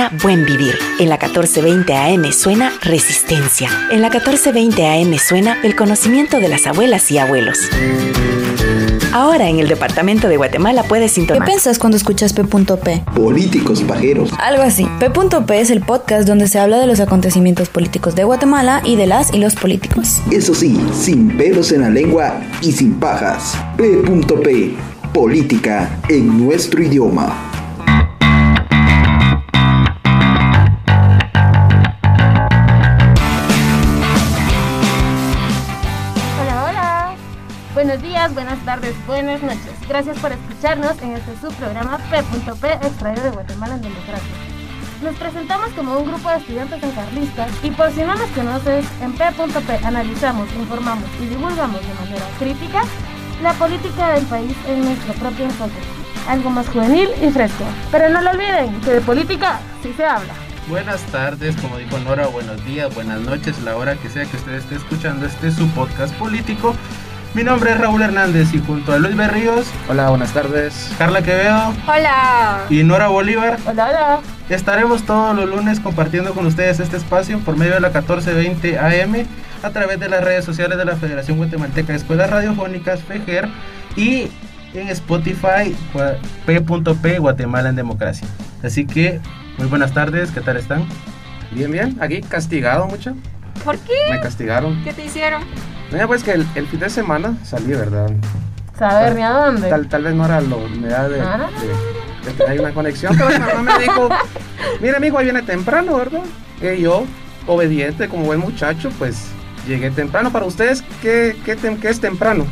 suena Buen Vivir. En la 1420 AM suena Resistencia. En la 1420 AM suena el conocimiento de las abuelas y abuelos. Ahora en el departamento de Guatemala puedes sintonizar. ¿Qué piensas cuando escuchas P.P? Políticos pajeros. Algo así. P.P es el podcast donde se habla de los acontecimientos políticos de Guatemala y de las y los políticos. Eso sí, sin pelos en la lengua y sin pajas. P.P. Política en nuestro idioma. Buenas tardes, buenas noches. Gracias por escucharnos en este subprograma P.P. extraído de Guatemala en Democracia. Nos presentamos como un grupo de estudiantes encarlistas y por si no nos conoces, en P.P. analizamos, informamos y divulgamos de manera crítica la política del país en nuestro propio enfoque. Algo más juvenil y fresco. Pero no lo olviden, que de política sí se habla. Buenas tardes, como dijo Nora, buenos días, buenas noches, la hora que sea que usted esté escuchando este su podcast político. Mi nombre es Raúl Hernández y junto a Luis Berríos. Hola, buenas tardes. Carla Quevedo. Hola. Y Nora Bolívar. Hola, hola. Estaremos todos los lunes compartiendo con ustedes este espacio por medio de la 1420 AM a través de las redes sociales de la Federación Guatemalteca de Escuelas Radiofónicas, FEGER, y en Spotify, P.P. Guatemala en Democracia. Así que, muy buenas tardes, ¿qué tal están? Bien, bien. Aquí castigado mucho. ¿Por qué? Me castigaron. ¿Qué te hicieron? Mira, pues que el, el fin de semana salí, ¿verdad? ¿Saber ni a dónde? Tal, tal vez no era la humedad de, Ah, de- de que hay una conexión, pero mi mamá me dijo, mira, mi hijo, ahí viene temprano, ¿verdad? Que yo, obediente, como buen muchacho, pues llegué temprano. Para ustedes, ¿qué, qué, tem- qué es temprano?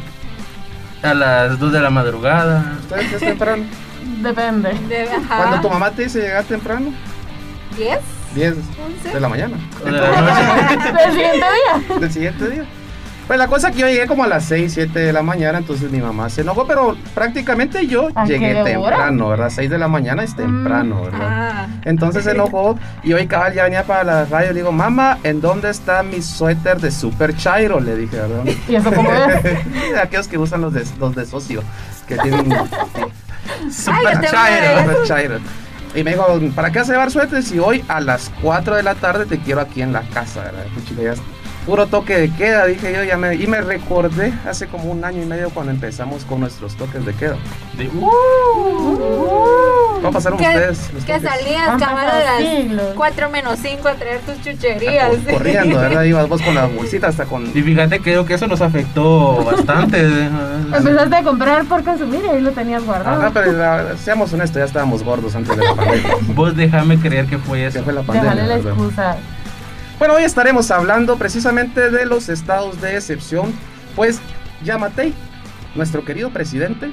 A las 2 de la madrugada. ¿Ustedes qué es temprano? Depende. De. Cuando tu mamá te dice llegar temprano, ¿Diez? 10 ¿Once? de la mañana. ¿Del siguiente día? del siguiente día. Pues la cosa es que yo llegué como a las 6, 7 de la mañana, entonces mi mamá se enojó, pero prácticamente yo llegué hora. temprano, ¿verdad? 6 de la mañana es temprano, ¿verdad? Ah. Entonces se enojó y hoy cabal ya venía para la radio y le digo, mamá, ¿en dónde está mi suéter de Super Chairo? Le dije, ¿verdad? ¿Y eso cómo es? Aquellos que usan los de, los de socio, que tienen Super chairo. Super Chairo. Y me dijo, ¿para qué vas a llevar suéter si hoy a las 4 de la tarde te quiero aquí en la casa, ¿verdad? Ya puro toque de queda, dije yo, ya me, y me recordé hace como un año y medio cuando empezamos con nuestros toques de queda. De- ¿Cómo pasaron Que, ustedes? los que salías, Han cámara, de las 4 menos 5 a traer tus chucherías. Cor- Corriendo, ¿verdad? Ibas vos con la bolsita hasta con... Y fíjate, creo que eso nos afectó bastante. Empezaste a comprar por consumir y ahí lo tenías guardado. Ajá, pero la- seamos honestos, ya estábamos gordos antes de la pandemia. Vos déjame creer que fue Que eso. fue la pandemia, Déjale la ¿verdad? Bueno, hoy estaremos hablando precisamente de los estados de excepción, pues Yamatei, nuestro querido presidente,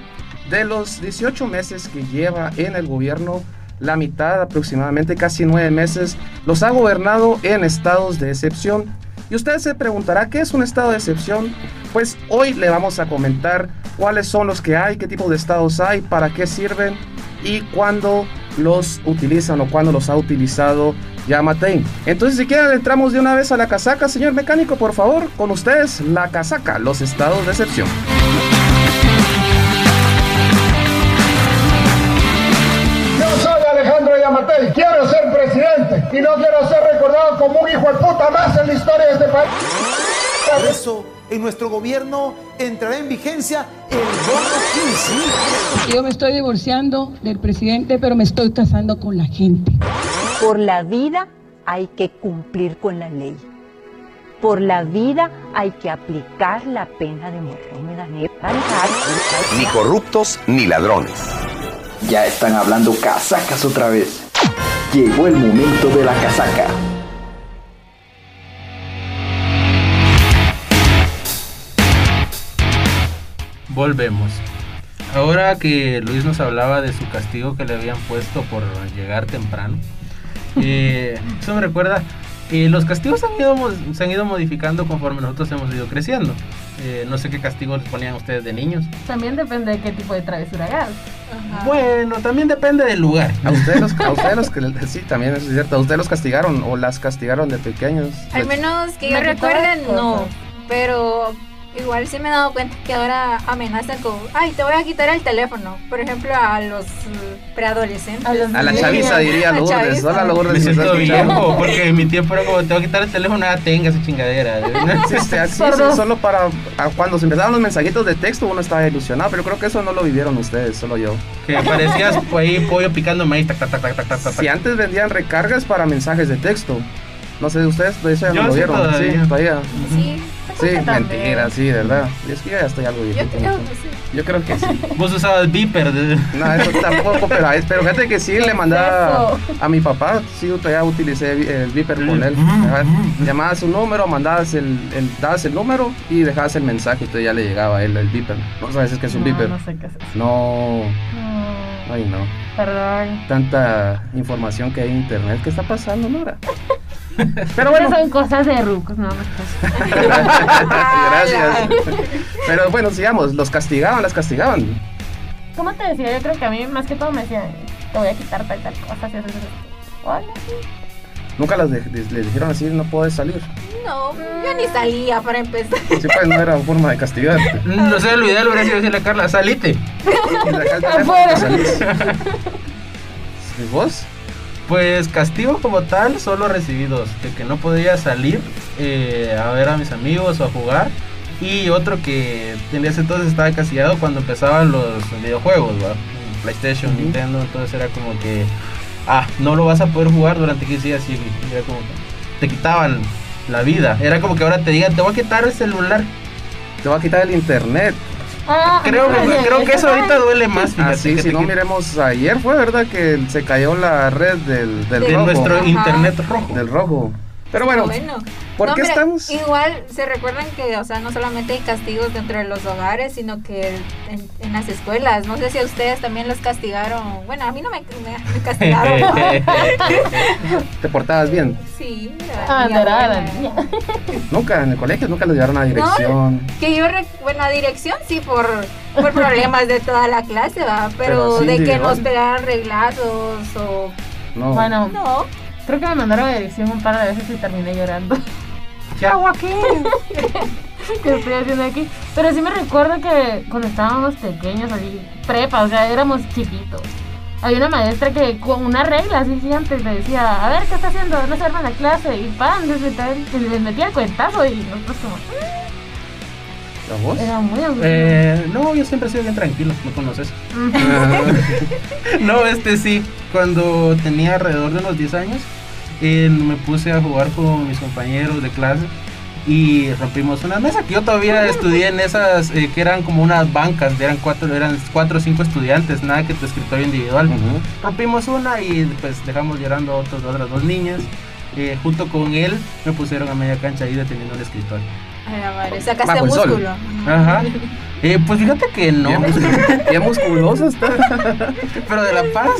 de los 18 meses que lleva en el gobierno, la mitad aproximadamente, casi nueve meses, los ha gobernado en estados de excepción. Y usted se preguntará, ¿qué es un estado de excepción? Pues hoy le vamos a comentar cuáles son los que hay, qué tipo de estados hay, para qué sirven y cuándo los utilizan o cuándo los ha utilizado Yamatei. Entonces, si quieren, entramos de una vez a la casaca, señor mecánico, por favor, con ustedes, la casaca, los estados de excepción. Yo soy Alejandro Yamatei, quiero ser presidente y no quiero ser recordado como un hijo de puta más en la historia de este país. Por eso, en nuestro gobierno entrará en vigencia el bono 15. Yo me estoy divorciando del presidente, pero me estoy casando con la gente. Por la vida hay que cumplir con la ley. Por la vida hay que aplicar la pena de muerte. Ni corruptos ni ladrones. Ya están hablando casacas otra vez. Llegó el momento de la casaca. Volvemos. Ahora que Luis nos hablaba de su castigo que le habían puesto por llegar temprano, eh, eso me recuerda, eh, los castigos han ido se han ido modificando conforme nosotros hemos ido creciendo. Eh, no sé qué castigos les ponían ustedes de niños. También depende de qué tipo de travesura hagas. Bueno, también depende del lugar. A ustedes los, a ustedes los que sí, también es cierto, a ustedes los castigaron o las castigaron de pequeños. Al menos que yo Me quitó recuerde, las no. Pero Igual sí me he dado cuenta que ahora amenazan con, ay, te voy a quitar el teléfono. Por ejemplo, a los eh, preadolescentes. A la chaviza diría La Lourdes. chaviza. Hola Lourdes. Me ¿me siento viejo, porque en mi tiempo era como, te voy a quitar el teléfono, nada, tenga esa chingadera. Sí, sí, así, sí, solo para a cuando se empezaban los mensajitos de texto uno estaba ilusionado, pero creo que eso no lo vivieron ustedes, solo yo. Que parecías por ahí pollo picando maíz, tac, tac, tac, tac, tac, tac. Si antes vendían recargas para mensajes de texto, no sé, ustedes de eso ya Yo no lo vieron. todavía. Sí, todavía. Sí, Sí, que mentira, sí, de verdad. Y es que yo ya estoy algo yo viejito. creo ¿no? que sí. Yo creo que sí. Vos usabas Viper. de- No, eso tampoco, pero, pero fíjate que sí le mandaba a mi papá, sí, todavía utilicé el Viper con él. Llamabas su número, mandabas el, el- dabas el número y dejabas el mensaje y entonces ya le llegaba a él el Viper. No sabes qué es un No, Viper. no sé qué es eso. No, No, ay no. perdón. Tanta información que hay en internet. ¿Qué está pasando, Nora? Pero bueno, Esas son cosas de rucos, no me gracias. Pero bueno, sigamos. Los castigaban, las castigaban. ¿Cómo te decía? Yo creo que a mí más que todo me decían, te voy a quitar tal tal cosa. Hola. Nunca las de- les, les dijeron así, no puedes salir. No, yo ni salía para empezar. Sí, pues no era forma de castigarte. No sé, lo ideal hubiera sido decirle a Carla, salite. Y. ¿Y vos? Pues castigo como tal, solo recibí dos. De que no podía salir eh, a ver a mis amigos o a jugar. Y otro que en ese entonces estaba castigado cuando empezaban los videojuegos, ¿va? PlayStation, Nintendo, entonces era como que, ah, no lo vas a poder jugar durante 15 días y era como que te quitaban la vida. Era como que ahora te digan, te voy a quitar el celular. Te va a quitar el internet. Ah, Creo, que- creo que eso ahorita duele más, fíjate. Así, que si no miremos, ayer fue verdad que se cayó la red del, del de rojo. nuestro Ajá. internet rojo. Del rojo. Pero bueno, ¿por No, qué estamos? Igual se recuerdan que, o sea, no solamente hay castigos dentro de los hogares, sino que en, en las escuelas. No sé si a ustedes también los castigaron. Bueno, a mí no me, me- me castigaron. ¿Te portabas bien? sí, Ah, era era la buena. niña. Nunca, en el colegio nunca los llevaron a dirección. Que yo, bueno, a dirección sí por, por problemas de toda la clase, va, pero, Pero sí de que nos pegaran reglazos o... No. Bueno, No, creo que me mandaron a dirección un par de veces y terminé llorando. ¿Qué hago aquí? ¿Qué estoy haciendo aquí? Pero sí me recuerdo que cuando estábamos pequeños, así, prepa, o sea, éramos chiquitos. Había una maestra que con una regla así gigante le decía, a ver, ¿qué está haciendo? No se arma la clase. Y pan, les metía, les metía el cuentazo y nosotros como, ¿La voz? era muy aburrido. Eh, no, yo siempre he sido bien tranquilo, me conoces. No, este sí, cuando tenía alrededor de unos 10 años, eh, me puse a jugar con mis compañeros de clase y rompimos una mesa que yo todavía estudié en esas eh, que eran como unas bancas, eran cuatro, eran cuatro o cinco estudiantes, nada que tu escritorio individual. Rompimos una y pues dejamos llorando a otros- otras dos niñas. Eh, junto con él me pusieron a media cancha ahí deteniendo el escritorio. Ay, la madre, sacaste Bajo el sol. músculo. Ajá. Eh, pues fíjate que no. Mus- bien musculoso está. pero de la paz.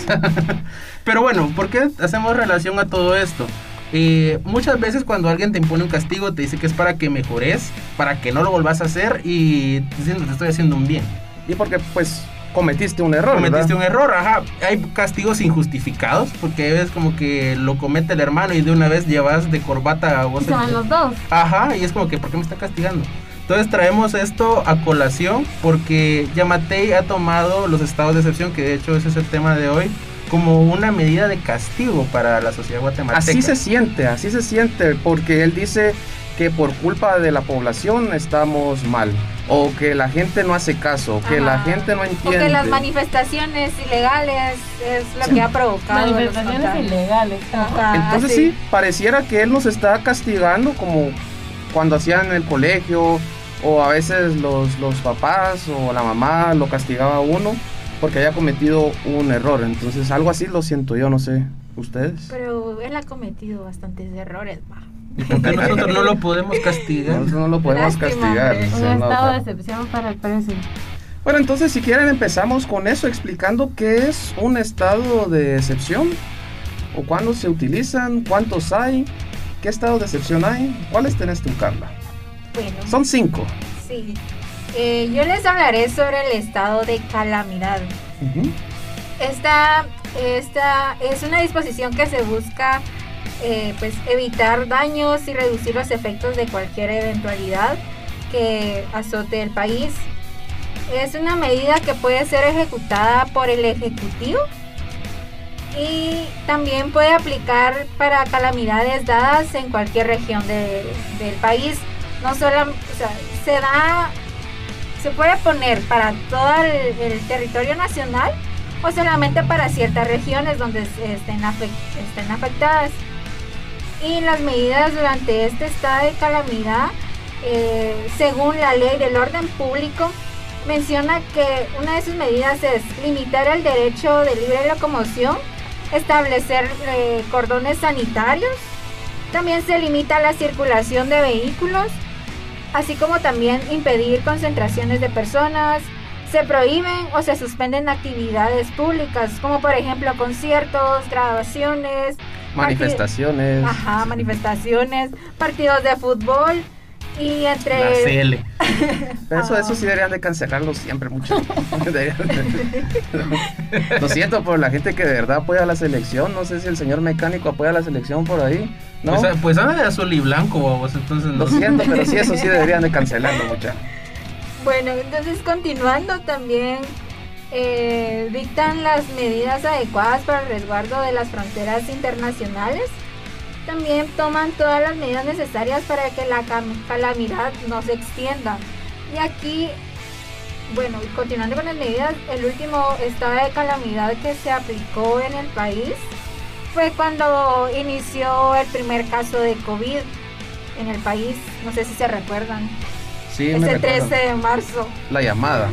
pero bueno, ¿por qué hacemos relación a todo esto? Eh, muchas veces cuando alguien te impone un castigo te dice que es para que mejores, para que no lo volvás a hacer y diciendo te estoy haciendo un bien. Y porque pues cometiste un error, Cometiste ¿verdad? un error, ajá. Hay castigos injustificados porque es como que lo comete el hermano y de una vez llevas de corbata a vos. Y se van los dos. Ajá, y es como que, ¿por qué me está castigando? Entonces traemos esto a colación porque Yamatei ha tomado los estados de excepción, que de hecho ese es el tema de hoy, como una medida de castigo para la sociedad guatemalteca. Así se siente, así se siente, porque él dice que por culpa de la población estamos mal, o que la gente no hace caso, que la Ajá. gente no entiende. Porque las manifestaciones ilegales es lo que ha provocado. Manifestaciones ilegales. Ajá, Entonces sí. sí, pareciera que él nos está castigando como cuando hacían en el colegio, o a veces los, los papás o la mamá lo castigaba a uno porque haya cometido un error. Entonces algo así lo siento yo, no sé, ustedes. Pero él ha cometido bastantes errores, va. ¿Y por qué nosotros no lo podemos castigar? Nosotros no lo podemos Lástima, castigar. Un estado de excepción para el precio. Bueno, entonces si quieren empezamos con eso, explicando qué es un estado de excepción, o cuándo se utilizan, cuántos hay, qué estado de excepción hay, cuáles tenés tú, Carla. Bueno, Son cinco. sí. Eh, yo les hablaré sobre el estado de calamidad. Esta, esta es una disposición que se busca eh, pues evitar daños y reducir los efectos de cualquier eventualidad que azote el país. Es una medida que puede ser ejecutada por el Ejecutivo y también puede aplicar para calamidades dadas en cualquier región de- del país. No solo, se da, se puede poner para todo el, territorio nacional o solamente para ciertas regiones donde estén, estén afectadas. Y las medidas durante este estado de calamidad, eh, según la ley del orden público, menciona que una de sus medidas es limitar el derecho de libre locomoción, establecer eh, cordones sanitarios, también se limita la circulación de vehículos, así como también impedir concentraciones de personas, se prohíben o se suspenden actividades públicas, como por ejemplo conciertos, grabaciones, Manifestaciones. Ajá, manifestaciones, partidos de fútbol y entre... La CL. Pero Eso, eso sí deberían de cancelarlo siempre mucho. De- Lo siento por la gente que de verdad apoya a la selección. No sé si el señor mecánico apoya a la selección por ahí. ¿no? Pues, pues anda de azul y blanco, babos, entonces no. Lo siento, pero sí, eso sí deberían de cancelarlo mucho. Bueno, entonces continuando también eh, dictan las medidas adecuadas para el resguardo de las fronteras internacionales. También toman todas las medidas necesarias para que la calamidad no se extienda. Y aquí, bueno, continuando con las medidas, el último estado de calamidad que se aplicó en el país fue cuando inició el primer caso de COVID en el país. No sé si se recuerdan. Sí, me Ese recuerdo. 13 de marzo. La llamada.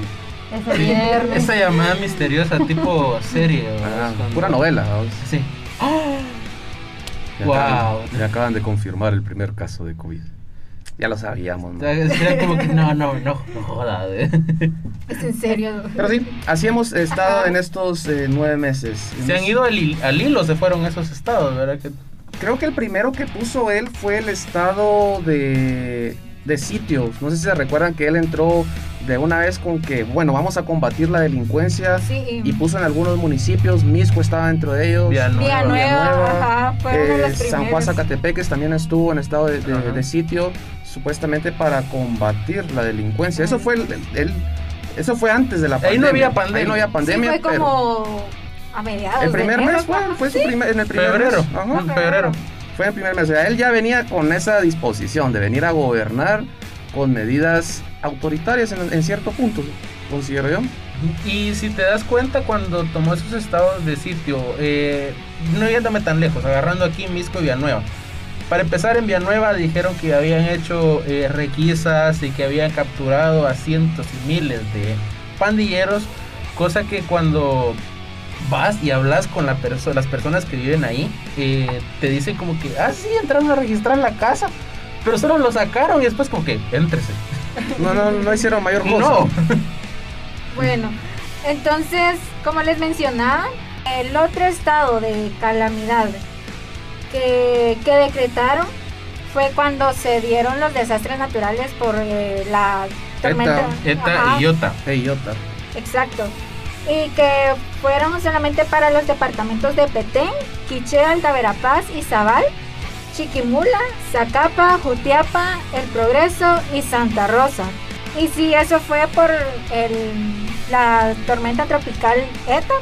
Ese Sí, viernes. esa llamada misteriosa, tipo serie. cuando- Pura novela. vamos. Sí. Ya Wow. acaban- ya acaban de confirmar el primer caso de COVID. Ya lo sabíamos. ¿no? Era como que no, no, no, no joda. eh. Es en serio. Pero sí, así hemos estado en estos eh, nueve meses. Se han ido al, al hilo, se fueron esos estados, ¿verdad? Que Creo que el primero que puso él fue el estado de, de sitios. No sé si se recuerdan que él entró de una vez con que, bueno, vamos a combatir la delincuencia. Sí. Y puso en algunos municipios, Misco estaba dentro de ellos. Villanueva, Villanueva, ajá, eh, San Juan. Zacatepeques también estuvo en estado de, de- sitio, supuestamente para combatir la delincuencia. Eso fue el, el- eso fue antes de la Ahí pandemia. no había pandemia. Ahí no había pandemia, sí, fue pero como a mediados el primer de mes fue, su primer, en el primer Febrero, mes. Ajá. en febrero. Fue el primer mes. O sea, él ya venía con esa disposición de venir a gobernar con medidas autoritarias en, en cierto punto, considero yo. Y si te das cuenta, cuando tomó esos estados de sitio, eh, no yéndome tan lejos, agarrando aquí Misco y Villanueva. Para empezar, en Villanueva dijeron que habían hecho eh, requisas y que habían capturado a cientos y miles de pandilleros, cosa que cuando vas y hablas con la perso- las personas que viven ahí, eh, te dicen como que, ah, sí, entraron a registrar la casa, pero solo lo sacaron y después como que, éntrese. No, no, no hicieron mayor cosa. No. Bueno, entonces, como les mencionaba, el otro estado de calamidad que, que decretaron fue cuando se dieron los desastres naturales por eh, la tormenta. Eta Ajá, y Iota. E Iota. Exacto. Y que fueron solamente para los departamentos de Petén, Quiché, Alta Verapaz y Zabal, Chiquimula, Zacapa, Jutiapa, El Progreso y Santa Rosa. Y sí, eso fue por el- la tormenta tropical ETA.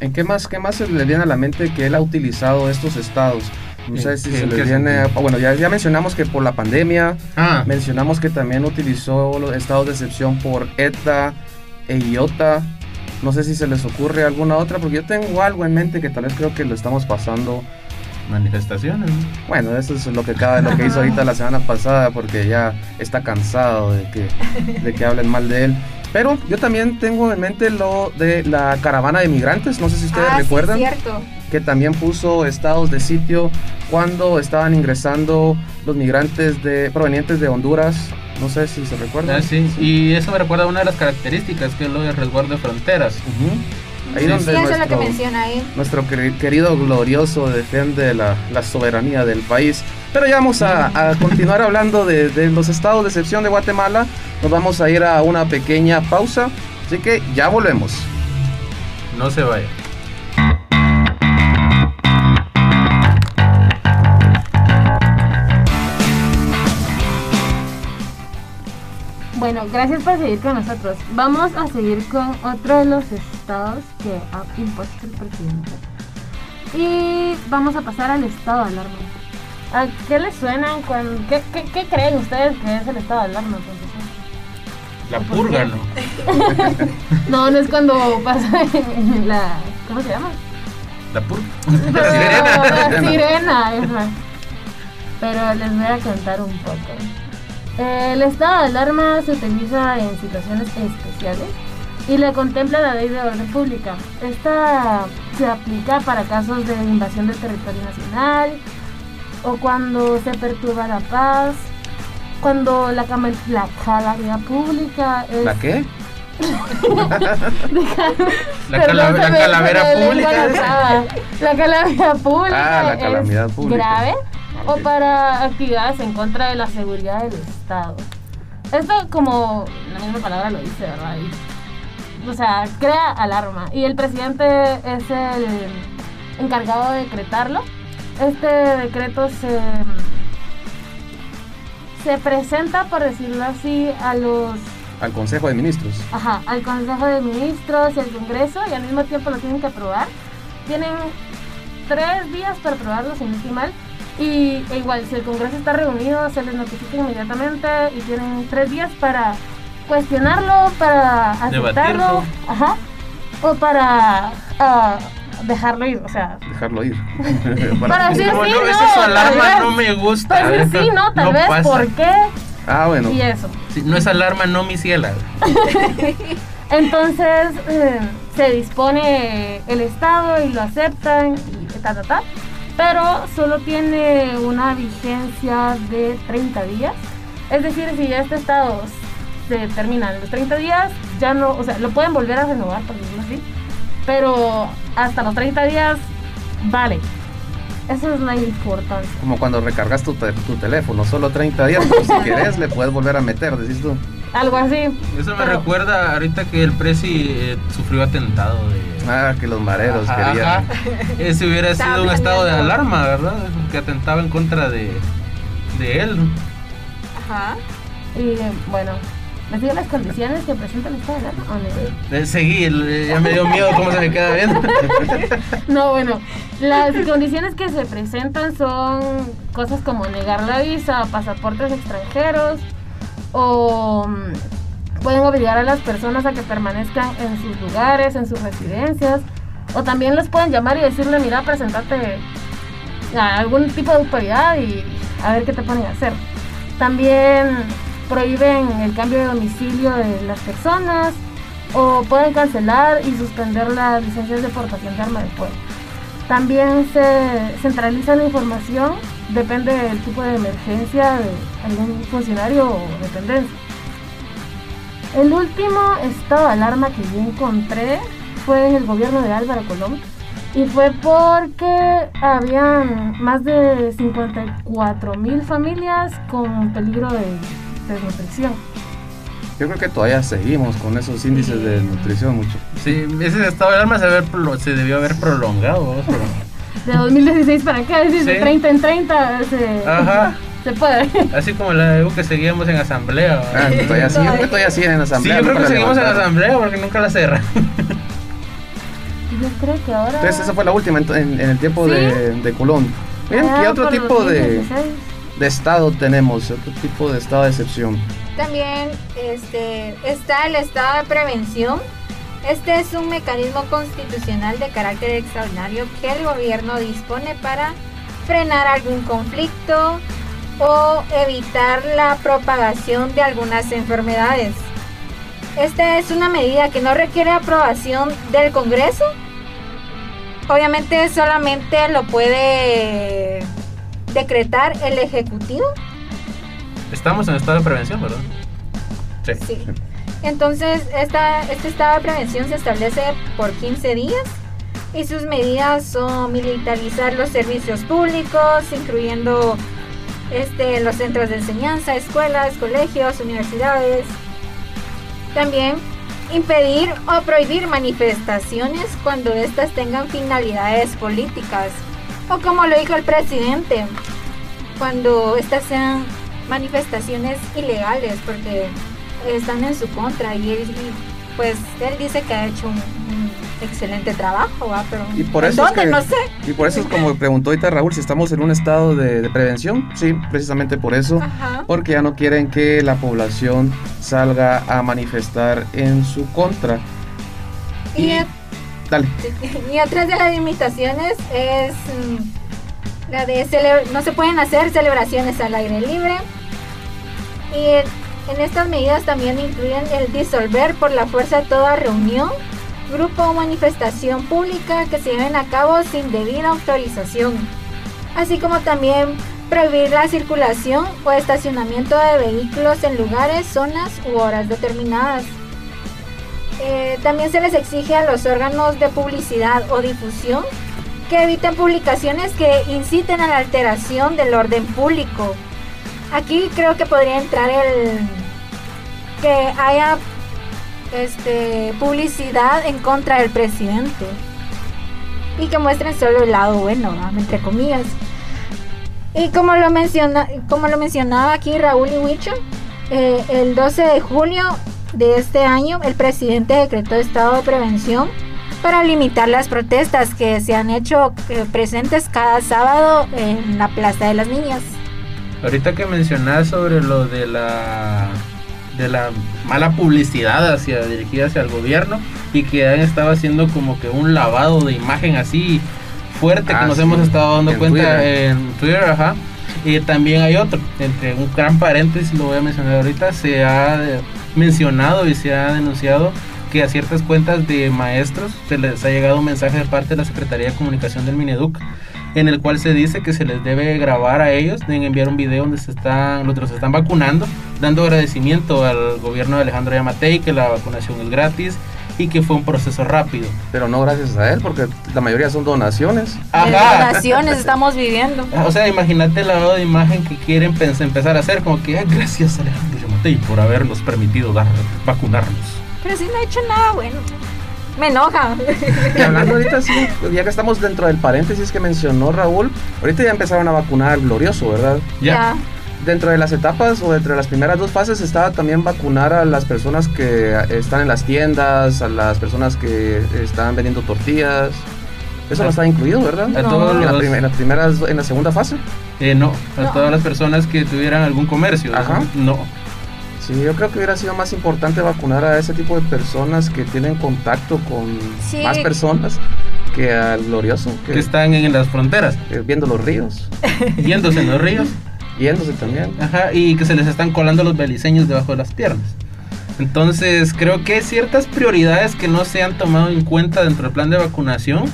¿En qué más, qué más se le viene a la mente que él ha utilizado estos estados? No sé ¿En- si se le viene. Bueno, ya, ya mencionamos que por la pandemia, Ah. mencionamos que también utilizó los estados de excepción por ETA e IOTA. No sé si se les ocurre alguna otra, porque yo tengo algo en mente que tal vez creo que lo estamos pasando. Manifestaciones. ¿no? Bueno, eso es lo que, acaba, lo que hizo ahorita la semana pasada, porque ya está cansado de que, de que hablen mal de él. Pero yo también tengo en mente lo de la caravana de migrantes, no sé si ustedes ah, sí, recuerdan cierto. que también puso estados de sitio cuando estaban ingresando los migrantes de, provenientes de Honduras. No sé si se recuerdan. Ah, sí. Y eso me recuerda a una de las características que es lo de resguardo de fronteras. Ahí Sí, donde eso es lo que nuestro- menciona ahí. Nuestro queri- querido glorioso defiende la, la soberanía del país. Pero ya vamos a, a continuar hablando de, de los estados de excepción de Guatemala. Nos vamos a ir a una pequeña pausa. Así que ya volvemos. No se vaya. Bueno, gracias por seguir con nosotros. Vamos a seguir con otro de los estados que ha impuesto el presidente. Y vamos a pasar al estado de alarma. ¿A qué les suenan? Cuando, qué, qué, qué creen ustedes que es el estado de alarma? La purga, ¿no? No, no es cuando pasa en la... ¿Cómo se llama? La purga. Pero- sirena. La sirena, esa. Pero les voy a contar un poco. El estado de alarma se utiliza en situaciones especiales y le contempla la ley de orden pública. Esta se aplica para casos de invasión del territorio nacional o cuando se perturba la paz, cuando la, la calamidad pública es... ¿La qué? La calavera pública, la traba. La calamidad pública Ah, la es calamidad pública. grave o para actividades en contra de la seguridad del Estado. Esto como la misma palabra lo dice, ¿verdad? Y, o sea, crea alarma. Y el presidente es el encargado de decretarlo. Este decreto se, se presenta, por decirlo así, a los Al Consejo de Ministros. Ajá, al Consejo de Ministros y al Congreso y al mismo tiempo lo tienen que aprobar. Tienen tres días para aprobarlo, si no estoy mal. Y e igual, si el Congreso está reunido, se les notifica inmediatamente y tienen tres días para cuestionarlo, para aceptarlo, ajá, o para ah, dejarlo ir, o sea, Dejarlo ir. para decir Como sí, no, no, esa su tal alarma vez. no me gusta. Para decir sí, no, tal No vez, pasa. ¿por qué? Ah, bueno. Y eso. Sí, no es alarma, no mi ciela. Entonces eh, se dispone el Estado y lo aceptan y ta, ta, ta, pero solo tiene una vigencia de 30 días. Es decir, si ya este Estado se termina en los 30 días, ya no, o sea, lo pueden volver a renovar, por decirlo así, pero hasta los 30 días, vale. Esa es la importancia. Como cuando recargas tu, te- tu teléfono, solo 30 días, pero si quieres le puedes volver a meter, decís tú. Algo así. Eso me Pero- recuerda ahorita que el Prezi eh, sufrió atentado de... Ah, que los mareros Ajá, querían. ajá. Ese hubiera sido un estado de alarma, ¿verdad? Que atentaba en contra de, de él. Ajá. Y eh, bueno, ¿les digo las condiciones que presenta el Estado de alarma o no? Eh, Seguí, el- ya me dio miedo cómo se me queda viendo. No, bueno, las condiciones que se presentan son cosas como negar la visa a pasaportes extranjeros o mm, pueden obligar a las personas a que permanezcan en sus lugares, en sus residencias o también les pueden llamar y decirle, mira, presentate a algún tipo de autoridad y a ver qué te ponen a hacer. También prohíben el cambio de domicilio de las personas o pueden cancelar y suspender las licencias de portación de arma de fuego. También se centraliza la información, depende del tipo de emergencia de algún funcionario o dependencia. El último estado de alarma que yo encontré fue en el gobierno de Álvaro Colón y fue porque habían más de 54 mil familias con peligro de desnutrición. Yo creo que todavía seguimos con esos índices de nutrición mucho. Sí, ese estado de alarma se, haber pro- se debió haber prolongado. De 2016 para acá, es decir, de Sí. 30 en 30 se, Ajá. se puede. Así como la EU que seguíamos en asamblea. ¿verdad? Ah, todavía sí, yo creo que todavía siguen en Sí, asamblea. yo creo que la seguimos en asamblea porque nunca la cerra. Yo creo que ahora... Entonces esa fue la última en, en el tiempo ¿Sí? de, de Colón. Miren, ¿qué otro por tipo de, 2016. de estado tenemos? ¿Otro tipo de estado de excepción? También este, está el estado de prevención. Este es un mecanismo constitucional de carácter extraordinario que el gobierno dispone para frenar algún conflicto o evitar la propagación de algunas enfermedades. Esta es una medida que no requiere aprobación del Congreso. Obviamente solamente lo puede decretar el Ejecutivo. Estamos en estado de prevención, ¿verdad? Sí. Sí. Entonces, esta, este estado de prevención se establece por 15 días y sus medidas son militarizar los servicios públicos, incluyendo este, los centros de enseñanza, escuelas, colegios, universidades. También impedir o prohibir manifestaciones cuando éstas tengan finalidades políticas. O como lo dijo el presidente, cuando estas sean manifestaciones ilegales, porque están en su contra y, él, y, pues él dice que ha hecho un, un excelente trabajo, ¿va? pero Y por ¿en eso es dónde? que- no sé. Y por eso es como preguntó ahorita Raúl, si estamos en un estado de, de prevención. Sí, precisamente por eso. Ajá. Porque ya no quieren que la población salga a manifestar en su contra. Y, Dale. y otras de las limitaciones es mm, la de no se pueden hacer celebraciones al aire libre. Y en, en estas medidas también incluyen el disolver por la fuerza toda reunión, grupo o manifestación pública que se lleven a cabo sin debida autorización, así como también prohibir la circulación o estacionamiento de vehículos en lugares, zonas u horas determinadas. Eh, también se les exige a los órganos de publicidad o difusión que eviten publicaciones que inciten a la alteración del orden público. Aquí creo que podría entrar el que haya este, publicidad en contra del presidente y que muestren solo el lado bueno, ¿va? entre comillas. Y como lo, menciona, como lo mencionaba aquí Raúl y Huicho, eh, el 12 de julio de este año el presidente decretó estado de prevención para limitar las protestas que se han hecho eh, presentes cada sábado en la Plaza de las Niñas. Ahorita que mencionas sobre lo de la de la mala publicidad hacia dirigida hacia el gobierno y que han estado haciendo como que un lavado de imagen así fuerte Ah, que nos sí, hemos estado dando en cuenta Twitter. en Twitter, ajá. Y también hay otro, entre un gran paréntesis, lo voy a mencionar ahorita, se ha mencionado y se ha denunciado que a ciertas cuentas de maestros se les ha llegado un mensaje de parte de la Secretaría de Comunicación del Mineduc en el cual se dice que se les debe grabar a ellos, deben enviar un video donde se están, los se están vacunando, dando agradecimiento al gobierno de Alejandro Yamatei, que la vacunación es gratis y que fue un proceso rápido. Pero no gracias a él, porque la mayoría son donaciones. De donaciones estamos viviendo. O sea, imagínate el lavado de imagen que quieren empezar a hacer, como que "Ay, gracias Alejandro Yamatei por habernos permitido dar, vacunarnos. Pero si no he hecho nada bueno. Me enoja. Y hablando ahorita, sí, ya que estamos dentro del paréntesis que mencionó Raúl, ahorita ya empezaron a vacunar al glorioso, ¿verdad? Ya. Dentro de las etapas o dentro de las primeras dos fases estaba también vacunar a las personas que están en las tiendas, a las personas que están vendiendo tortillas. Eso no está incluido, ¿verdad? A todos en, la los- prim- en las primeras, en la segunda fase. Eh, no, a No. todas las personas que tuvieran algún comercio. Ajá. No. Sí, yo creo que hubiera sido más importante vacunar a ese tipo de personas que tienen contacto con Sí. más personas que al glorioso, que, Que están en las fronteras. eh, viendo los ríos, Yéndose en los ríos. yéndose también. Ajá, y que se les están colando los beliceños debajo de las piernas. Entonces, creo que hay ciertas prioridades que no se han tomado en cuenta dentro del plan de vacunación.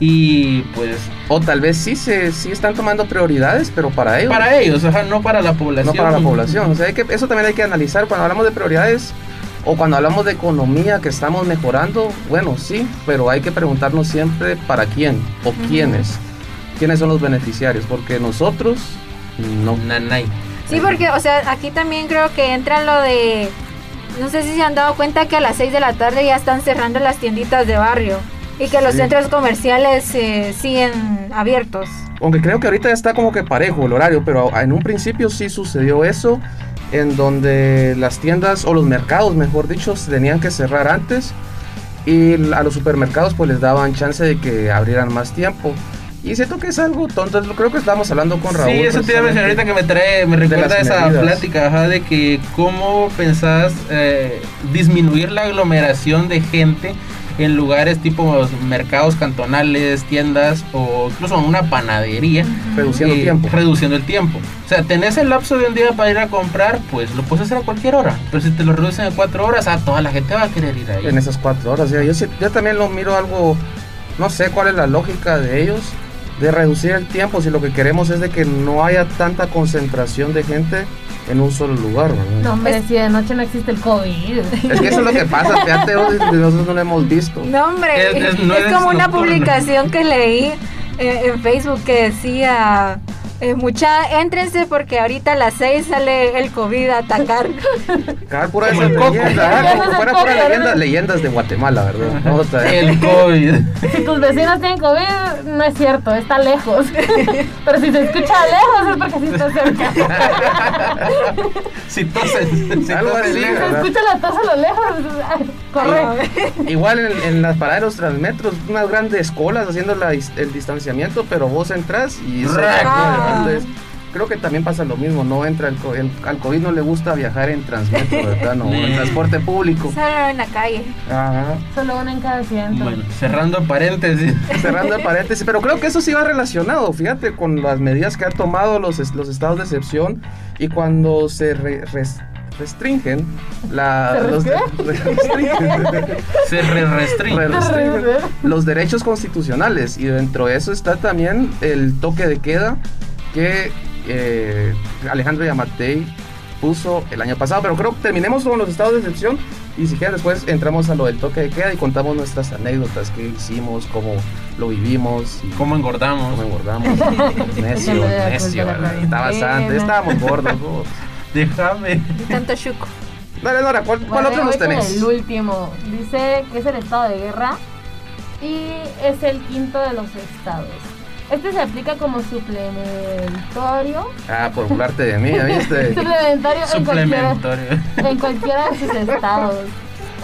Y pues. O tal vez sí se sí están tomando prioridades, pero para ellos. Para ellos, ajá, no para la población. No para la población. O sea, hay que, eso también hay que analizar cuando hablamos de prioridades o cuando hablamos de economía que estamos mejorando. Bueno, sí, pero hay que preguntarnos siempre para quién o quiénes. ¿Quiénes son los beneficiarios? Porque nosotros no. Nanay. Sí, porque, o sea, aquí también creo que entra lo de. No sé si se han dado cuenta que a las 6 de la tarde ya están cerrando las tienditas de barrio y que los Sí. centros comerciales eh, siguen abiertos. Aunque creo que ahorita ya está como que parejo el horario, pero en un principio sí sucedió eso, en donde las tiendas o los mercados, mejor dicho, tenían que cerrar antes y a los supermercados pues les daban chance de que abrieran más tiempo. Y siento que es algo tonto, creo que estábamos hablando con Raúl. Sí, eso te iba a mencionar ahorita que me trae, me recuerda esa medidas. plática, ajá, de que cómo pensás eh, disminuir la aglomeración de gente en lugares tipo mercados cantonales, tiendas o incluso en una panadería. Reduciendo eh, tiempo. Reduciendo el tiempo. O sea, tenés el lapso de un día para ir a comprar, pues lo puedes hacer a cualquier hora. Pero si te lo reducen a cuatro horas, a toda la gente va a querer ir ahí. En esas cuatro horas, ya, yo, sí- yo también lo miro algo, no sé cuál es la lógica de ellos, de reducir el tiempo si lo que queremos es de que no haya tanta concentración de gente en un solo lugar, ¿verdad? No, hombre, si de noche no existe el COVID. Es que eso es lo que pasa, fíjate, hoy nosotros no lo hemos visto. No, hombre, Es- es, es- no es como una nocturno. publicación que leí eh, en Facebook que decía Eh, mucha, éntrense porque ahorita a las 6 sale el COVID a atacar. Cada pura el leyendas, ah, fuera pura ¿verdad? leyendas, de Guatemala, ¿verdad? No, otra- El COVID. Si tus vecinos tienen COVID, no es cierto, está lejos. Pero si se escucha lejos es porque sí está cerca. Si toses, si Algo toses, así, Si se escucha la tos a lo lejos, corre. Igual en, en las paradas de los transmetros, unas grandes colas haciendo la el distanciamiento, pero vos entras y. entonces, creo que también pasa lo mismo, no entra el, el- al COVID no le gusta viajar en transmetro, ¿verdad? No, en transporte público. Solo en la calle. Ajá. Solo uno en cada asiento. Bueno, cerrando paréntesis. Cerrando el paréntesis, pero creo que eso sí va relacionado, fíjate, con las medidas que han tomado los, los estados de excepción y cuando se re- res- restringen la, ¿Se los, restringen. Se re restringen los derechos constitucionales y dentro de eso está también el toque de queda que eh, Alejandro Yamatei puso el año pasado, pero creo que terminemos con los estados de excepción y si quieres después entramos a lo del toque de queda y contamos nuestras anécdotas que hicimos, cómo lo vivimos y ¿Cómo engordamos? cómo engordamos. necio, necio. Está bastante, estábamos gordos. Déjame. Tanto chuco. Dale, Nora, ¿cuál, cuál Bueno, otro nos tenés? El último. Dice que es el estado de guerra y es el quinto de los estados. Este se aplica como suplementario. Ah, por burlarte de mí, ¿ya ¿viste? Suplementario en cualquiera, Suplementario. en cualquiera de sus estados.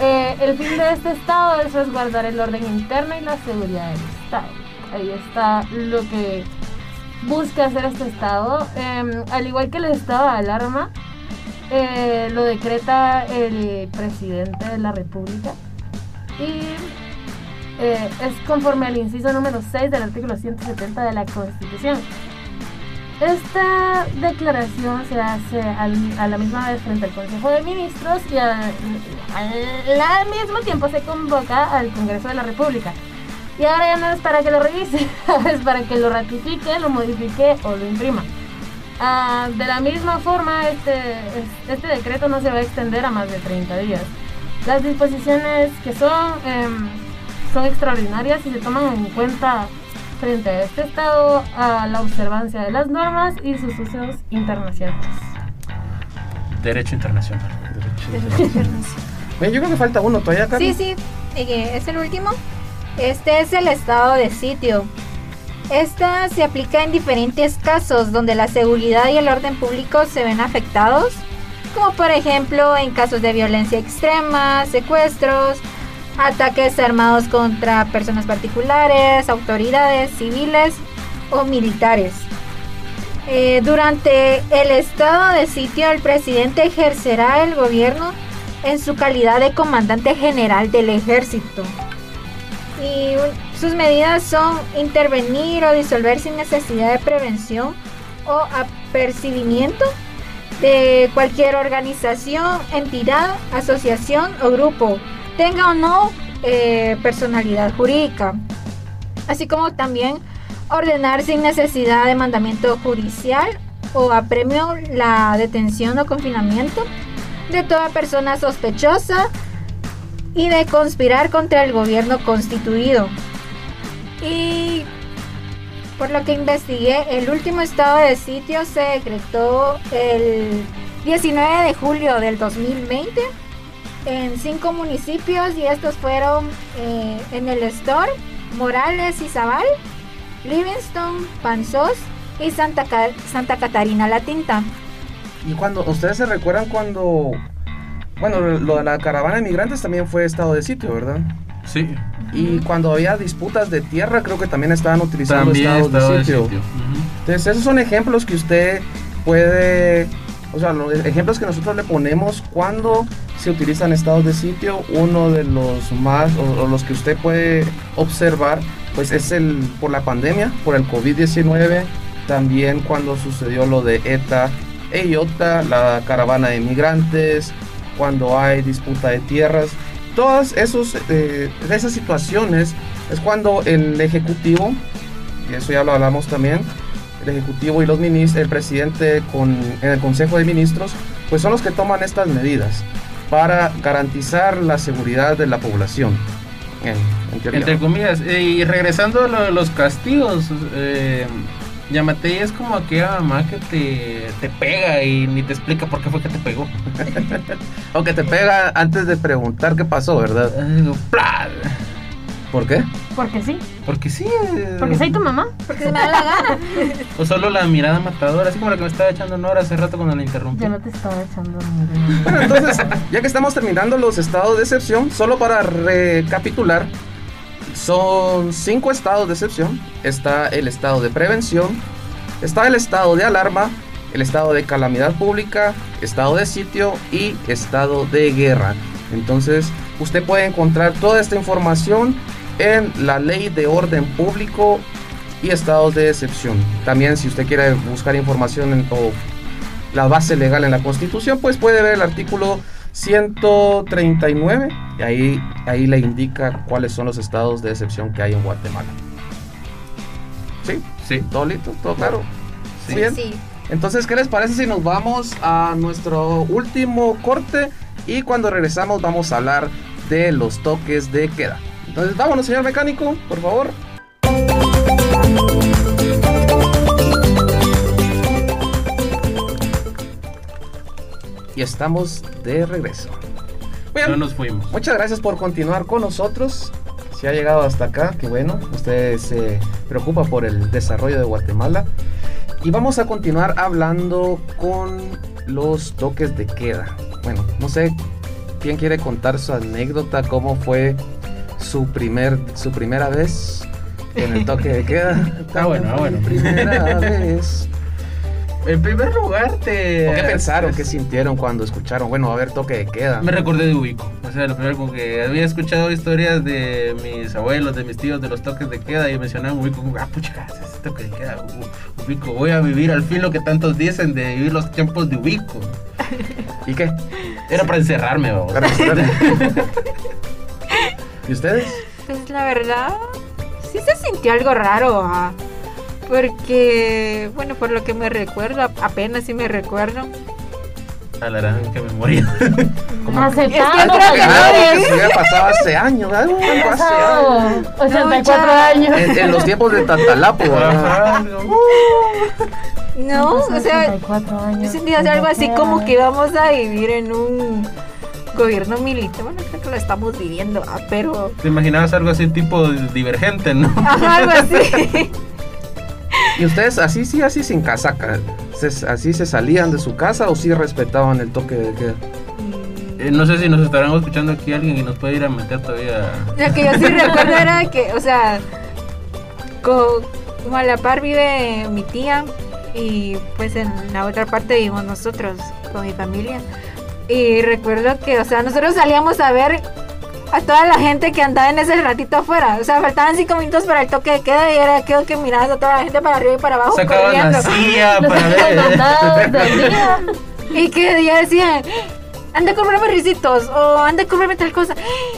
Eh, el fin de este estado es resguardar el orden interno y la seguridad del estado. Ahí está lo que busca hacer este estado. Eh, al igual que el estado de alarma, eh, lo decreta el presidente de la república y eh, es conforme al inciso número 6 del artículo 170 de la constitución. Esta declaración se hace a la misma vez frente al Consejo de Ministros y al, mismo tiempo se convoca al Congreso de la República. Y ahora ya no es para que lo revise, es para que lo ratifique, lo modifique o lo imprima. Ah, de la misma forma, este, es- este decreto no se va a extender a más de 30 días. Las disposiciones que son, em, son extraordinarias y se toman en cuenta frente a este estado a la observancia de las normas y sus usos internacionales. Derecho internacional. Ven, yo creo que falta uno todavía, Carlos. Sí, sí, eh, es el último. Este es el estado de sitio. Esta se aplica en diferentes casos donde la seguridad y el orden público se ven afectados, como por ejemplo en casos de violencia extrema, secuestros, ataques armados contra personas particulares, autoridades civiles o militares. Eh, durante el estado de sitio, el presidente ejercerá el gobierno en su calidad de comandante general del ejército. Y sus medidas son intervenir o disolver sin necesidad de prevención o apercibimiento de cualquier organización, entidad, asociación o grupo, tenga o no eh, personalidad jurídica. Así como también ordenar sin necesidad de mandamiento judicial o apremio la detención o confinamiento de toda persona sospechosa y de conspirar contra el gobierno constituido. Y por lo que investigué, el último estado de sitio se decretó el 19 de julio del 2020 en cinco municipios y estos fueron eh, en el Store, Morales y Zabal, Livingston, Panzós y Santa, Ca- Santa Catarina La Tinta. Y cuando, ustedes se recuerdan cuando, bueno, lo de la caravana de migrantes también fue estado de sitio, ¿verdad? Sí. Y cuando había disputas de tierra, creo que también estaban utilizando También estados estado de de sitio. sitio. Entonces, esos son ejemplos que usted puede, o sea, los ejemplos que nosotros le ponemos cuando se utilizan estados de sitio. Uno de los más, o, los que usted puede observar, pues es el por la pandemia, por el COVID-19, también cuando sucedió lo de ETA e IOTA, la caravana de migrantes, cuando hay disputa de tierras. Todas esos, eh, esas situaciones es cuando el Ejecutivo, y eso ya lo hablamos también, el Ejecutivo y los ministros, el presidente con, en el Consejo de Ministros, pues son los que toman estas medidas para garantizar la seguridad de la población. En. Entre comillas. eh, Y regresando a lo de los castigos, eh, Yamatei es como aquella mamá que te, te pega y ni te explica por qué fue que te pegó. o que te pega antes de preguntar qué pasó, ¿verdad? ¿Por qué? Porque sí. Porque sí. eh, Porque soy tu mamá. Porque se me da la gana. O solo la mirada matadora, así como la que me estaba echando Nora hace rato cuando la interrumpí. Yo no te estaba echando Bueno, entonces, ya que estamos terminando los estados de excepción, solo para recapitular, son cinco estados de excepción. Está el estado de prevención, está el estado de alarma, el estado de calamidad pública, estado de sitio y estado de guerra. Entonces, usted puede encontrar toda esta información en la ley de orden público y estados de excepción. También si usted quiere buscar información en- o la base legal en la Constitución, pues puede ver el artículo 139 y ahí, ahí le indica cuáles son los estados de excepción que hay en Guatemala. ¿Sí? Sí. ¿Todo listo? ¿Todo claro? Sí. Bien. Sí. Entonces, ¿qué les parece si nos vamos a nuestro último corte? Y cuando regresamos vamos a hablar de los toques de queda. Entonces, vámonos, señor mecánico, por favor. Y estamos de regreso. Bien, No nos fuimos. Muchas gracias por continuar con nosotros. Si ha llegado hasta acá, qué bueno. Usted se preocupa por el desarrollo de Guatemala. Y vamos a continuar hablando con los toques de queda. Bueno, no sé quién quiere contar su anécdota, cómo fue su primer su primera vez en el toque de queda. Ah, bueno, ah, bueno. Primera vez. En primer lugar, te. ¿O qué pensaron? ¿Qué sintieron cuando escucharon? Bueno, a haber toque de queda. Me recordé de Ubico. O sea, lo primero como que había escuchado historias de mis abuelos, de mis tíos, de los toques de queda y mencionaban Ubico. como, Ah, pucha, ese toque de queda. Ubico, voy a vivir al fin lo que tantos dicen de vivir los tiempos de Ubico. ¿Y qué? Era para encerrarme, vamos. Para encerrarme. ¿Y ustedes? Pues la verdad, sí se sintió algo raro, ah, porque, bueno, por lo que me recuerdo, apenas sí me recuerdo. A la gran que memoria. Hace Es que tanto creo Algo que que no, se hubiera pasado hace años, hace pasado años. 84 años. En, en los tiempos de Tatalapo, ¿verdad? Ajá, No, o sea, 84 años. yo sentí hacer algo así como que íbamos a vivir en un gobierno militar. Bueno, creo que lo estamos viviendo, ah, pero Te imaginabas algo así tipo divergente, ¿no? ajá, algo así. ¿Y ustedes así sí, así sin casaca? ¿Se- ¿Así se salían de su casa o sí respetaban el toque de queda? Eh, no sé si nos estarán escuchando aquí alguien y nos puede ir a meter todavía. Lo que yo sí recuerdo era que, o sea, co- como a la par vive mi tía y pues en la otra parte vivimos nosotros con mi familia. Y recuerdo que, o sea, nosotros salíamos a ver a toda la gente que andaba en ese ratito afuera. O sea, faltaban cinco minutos para el toque de queda y era creo que mirabas a toda la gente para arriba y para abajo Sacaban corriendo. la silla para ver. soldados del día. Y que ya decían, anda a comprarme risitos o anda a comprarme tal cosa.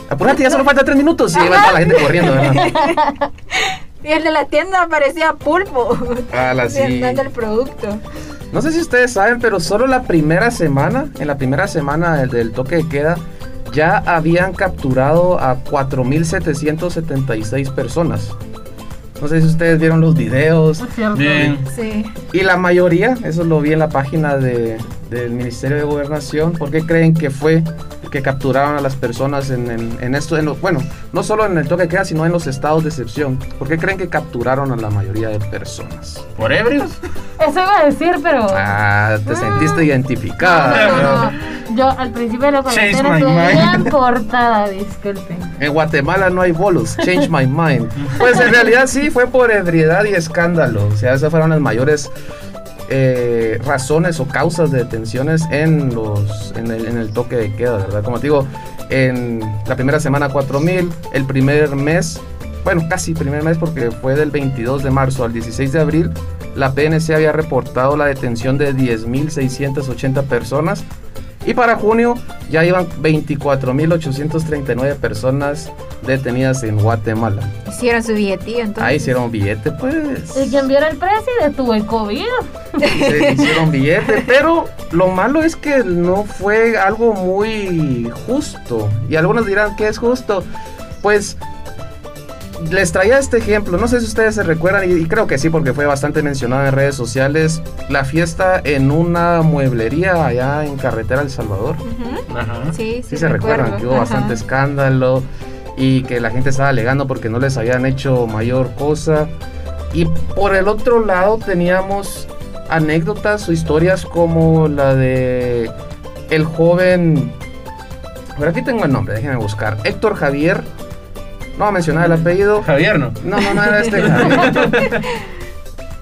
Apúrate, ya solo falta tres minutos y va toda la gente corriendo, ¿verdad? Y el de la tienda parecía pulpo. Ala, sí. Dando el producto. No sé si ustedes saben, pero solo la primera semana, en la primera semana del, del toque de queda, ya habían capturado a 4.776 personas. No sé si ustedes vieron los videos. Bien. Sí. Y la mayoría, eso lo vi en la página de- del Ministerio de Gobernación, ¿por qué creen que fue que capturaron a las personas en, en- en esto? En los, bueno, no solo en el toque de queda, sino en los estados de excepción. ¿Por qué creen que capturaron a la mayoría de personas? ¿Por ebrios? Eso iba a decir, pero. Ah, te sentiste identificada. No, no, no. Yo al principio de la Change cuarentena bien portada, disculpen. En Guatemala no hay bolos. Change my mind. Pues en realidad sí fue por ebriedad y escándalo. O sea, esas fueron las mayores eh, razones o causas de detenciones en los en el, en el toque de queda, ¿verdad? Como te digo, en la primera semana 4000, el primer mes, bueno, casi primer mes porque fue del 22 de marzo al 16 de abril, la PNC había reportado la detención de 10.680 personas y para junio ya iban 24.839 personas detenidas en Guatemala. Hicieron su billetillo entonces. Ahí hicieron billete, pues. El que enviara el precio detuvo el COVID. Se hicieron billete, pero lo malo es que no fue algo muy justo. Y algunos dirán que es justo. Pues les traía este ejemplo, no sé si ustedes se recuerdan, y, y creo que sí, porque fue bastante mencionado en redes sociales, la fiesta en una mueblería allá en Carretera El Salvador. Ajá. Sí, sí, Sí se recuerdan que hubo Ajá. bastante escándalo y que la gente estaba alegando porque no les habían hecho mayor cosa. Y por el otro lado teníamos anécdotas o historias como la de el joven... Pero aquí tengo el nombre, déjenme buscar. Héctor Javier. No voy a mencionar el apellido. Javier, ¿no? No, no, no era este Javier.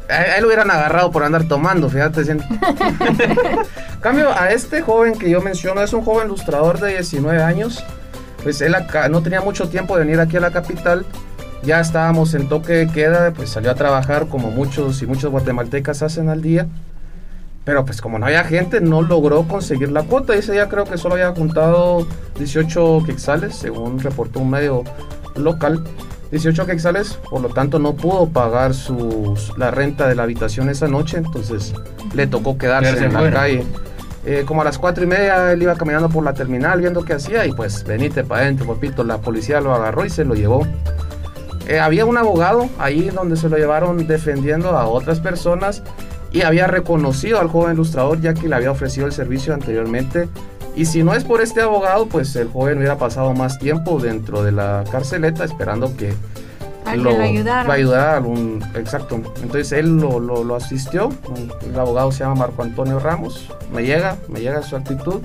A a él lo hubieran agarrado por andar tomando, fíjate. Cambio, a este joven que yo menciono es un joven ilustrador de 19 años. Pues él acá, no tenía mucho tiempo de venir aquí a la capital. Ya estábamos en toque de queda, pues salió a trabajar como muchos y muchos guatemaltecas hacen al día. Pero pues como no había gente, no logró conseguir la cuota. Ese día creo que solo había juntado 18 quetzales, según reportó un medio local. 18 quetzales, por lo tanto no pudo pagar sus, la renta de la habitación esa noche, entonces le tocó quedarse en la fuera. calle. Eh, como a las 4 y media él iba caminando por la terminal viendo qué hacía y pues venite para adentro, papito. La policía lo agarró y se lo llevó. Eh, había un abogado ahí donde se lo llevaron defendiendo a otras personas y había reconocido al joven ilustrador ya que le había ofrecido el servicio anteriormente. Y si no es por este abogado, pues el joven hubiera pasado más tiempo dentro de la carceleta esperando que Alguien lo ayudara. va a ayudar a algún exacto. Entonces él lo, lo, lo asistió. El abogado se llama Marco Antonio Ramos. Me llega, me llega su actitud.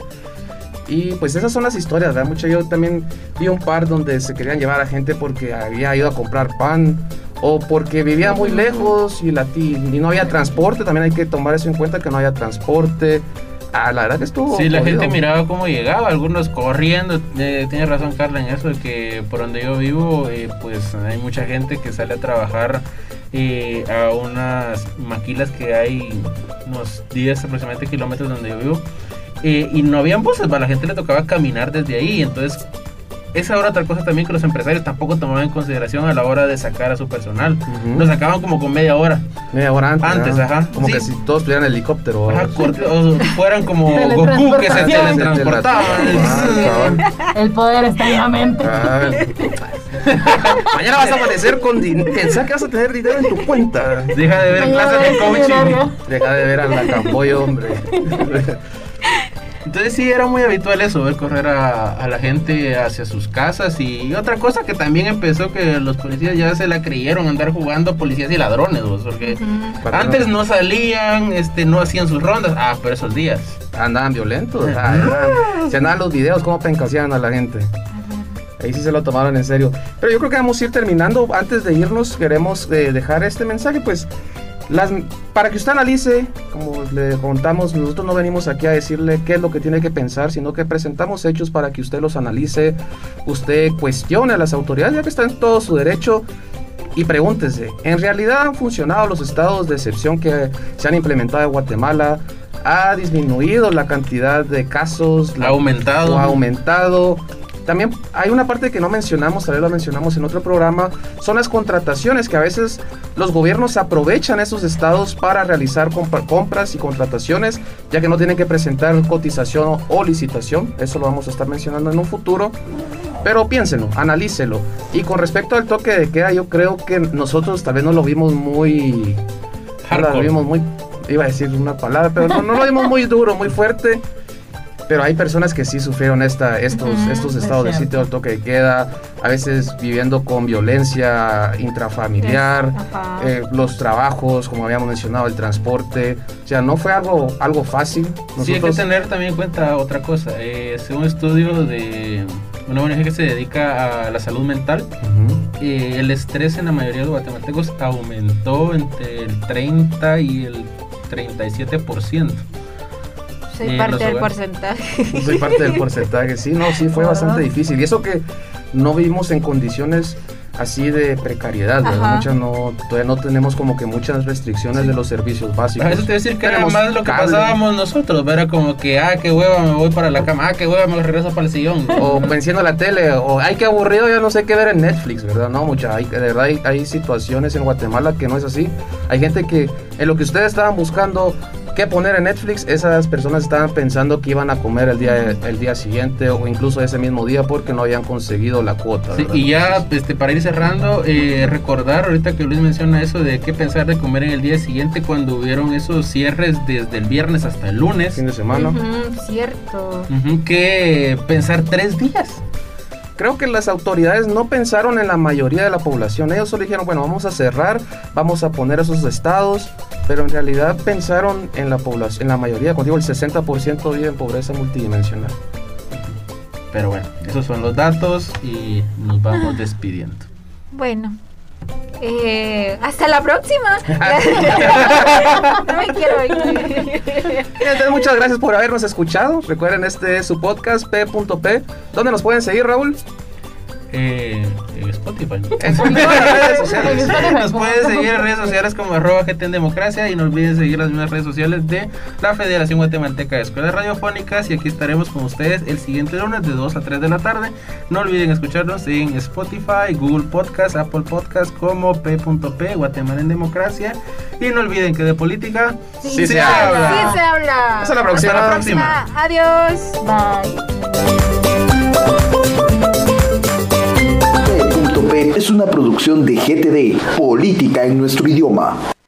Y pues esas son las historias, ¿verdad? Mucho yo también vi un par donde se querían llevar a gente porque había ido a comprar pan o porque vivía muy lejos y, la, y no había transporte. También hay que tomar eso en cuenta que no había transporte. Ah, la verdad que estuvo. Sí, la jodido. gente miraba cómo llegaba, algunos corriendo. Eh, tiene razón Carla en eso, que por donde yo vivo, eh, pues hay mucha gente que sale a trabajar eh, a unas maquilas que hay unos 10 aproximadamente kilómetros donde yo vivo. Eh, y no habían buses, va, a la gente le tocaba caminar desde ahí. Entonces, esa era otra cosa también que los empresarios tampoco tomaban en consideración a la hora de sacar a su personal. Lo sacaban como con media hora. Media hora antes. Antes, ¿verdad? ajá. Como Sí. que si todos tuvieran helicóptero. Ajá, algo así. corte- o fueran como Goku que se teletransportaban. Ah, cabal. El poder está en la mente. Ah, Mañana vas a amanecer con dinero. Pensá que vas a tener dinero en tu cuenta. Deja de ver clases de coaching. Deja de ver a la Camboyo, hombre. Entonces sí era muy habitual eso, ver correr a, a la gente hacia sus casas y otra cosa que también empezó que los policías ya se la creyeron andar jugando policías y ladrones, vos, porque Para antes no- salían, este, no hacían sus rondas, ah, pero esos días. Andaban violentos. ah, Se andaban los videos, cómo pencaseaban a la gente. Ahí sí se lo tomaron en serio. Pero yo creo que vamos a ir terminando. Antes de irnos, queremos eh, dejar este mensaje, pues, las, para que usted analice, como le contamos, nosotros no venimos aquí a decirle qué es lo que tiene que pensar, sino que presentamos hechos para que usted los analice, usted cuestione a las autoridades, ya que está en todo su derecho. Y pregúntese, ¿en realidad han funcionado los estados de excepción que se han implementado en Guatemala? ¿Ha disminuido la cantidad de casos? La- Ha aumentado. ¿O ha aumentado? También hay una parte que no mencionamos, tal vez lo mencionamos en otro programa, son las contrataciones que a veces los gobiernos aprovechan esos estados para realizar compras y contrataciones, ya que no tienen que presentar cotización o licitación, eso lo vamos a estar mencionando en un futuro. Pero piénsenlo, analícelo. Y con respecto al toque de queda, yo creo que nosotros tal vez no lo vimos muy... No lo Hardcore. vimos muy... Iba a decir una palabra, pero no, no lo vimos muy duro, muy fuerte. Pero hay personas que sí sufrieron esta, estos, estos es estados de sitio del toque de queda, a veces viviendo con violencia intrafamiliar, eh, los trabajos, como habíamos mencionado, el transporte. O sea, no fue algo, algo fácil. Sí, hay que tener también en cuenta otra cosa. Eh, según un estudio de una ONG que se dedica a la salud mental, eh, el estrés en la mayoría de los guatemaltecos aumentó entre el 30 y el 37%. Soy Eh, parte del porcentaje. Soy parte del porcentaje, sí, no, sí, fue bastante difícil. Y eso que no vivimos en condiciones así de precariedad, ¿verdad? Muchas no, todavía no tenemos como que muchas restricciones de los servicios básicos. A veces te voy a decir que era más lo que cable. pasábamos nosotros, era como que, ah, qué hueva, me voy para la cama, ah, qué hueva, me regreso para el sillón. O venciendo la tele, o ay, qué aburrido, ya no sé qué ver en Netflix, ¿verdad? No, mucha, hay, de verdad hay, hay situaciones en Guatemala que no es así. Hay gente que en lo que ustedes estaban buscando qué poner en Netflix, esas personas estaban pensando que iban a comer el día, el día siguiente o incluso ese mismo día porque no habían conseguido la cuota. Sí, y ya este, para ir cerrando, eh, recordar ahorita que Luis menciona eso de qué pensar de comer en el día siguiente cuando hubieron esos cierres desde el viernes hasta el lunes. Fin de semana. Cierto. Que pensar tres días. Creo que las autoridades no pensaron en la mayoría de la población. Ellos solo dijeron, bueno, vamos a cerrar, vamos a poner esos estados, pero en realidad pensaron en la población, en la mayoría, contigo el 60% vive en pobreza multidimensional. Pero bueno, esos son los datos y nos vamos despidiendo. Bueno. Eh, hasta la próxima. no me quiero ir. Entonces, muchas gracias por habernos escuchado. Recuerden, este es su podcast P.P. ¿Dónde nos pueden seguir, Raúl? Eh, Spotify. En todas las redes sociales. Nos pueden seguir en redes sociales como arroba GT en Democracia y no olviden seguir las mismas redes sociales de la Federación Guatemalteca de Escuelas Radiofónicas y aquí estaremos con ustedes el siguiente lunes de 2 a 3 de la tarde. No olviden escucharnos en Spotify, Google Podcast, Apple Podcast como P.P. Guatemala en Democracia y no olviden que de política Sí se habla. Sí se habla. Hasta la próxima. Hasta la próxima. Adiós. P.P. es una producción de GTD, Política en nuestro idioma.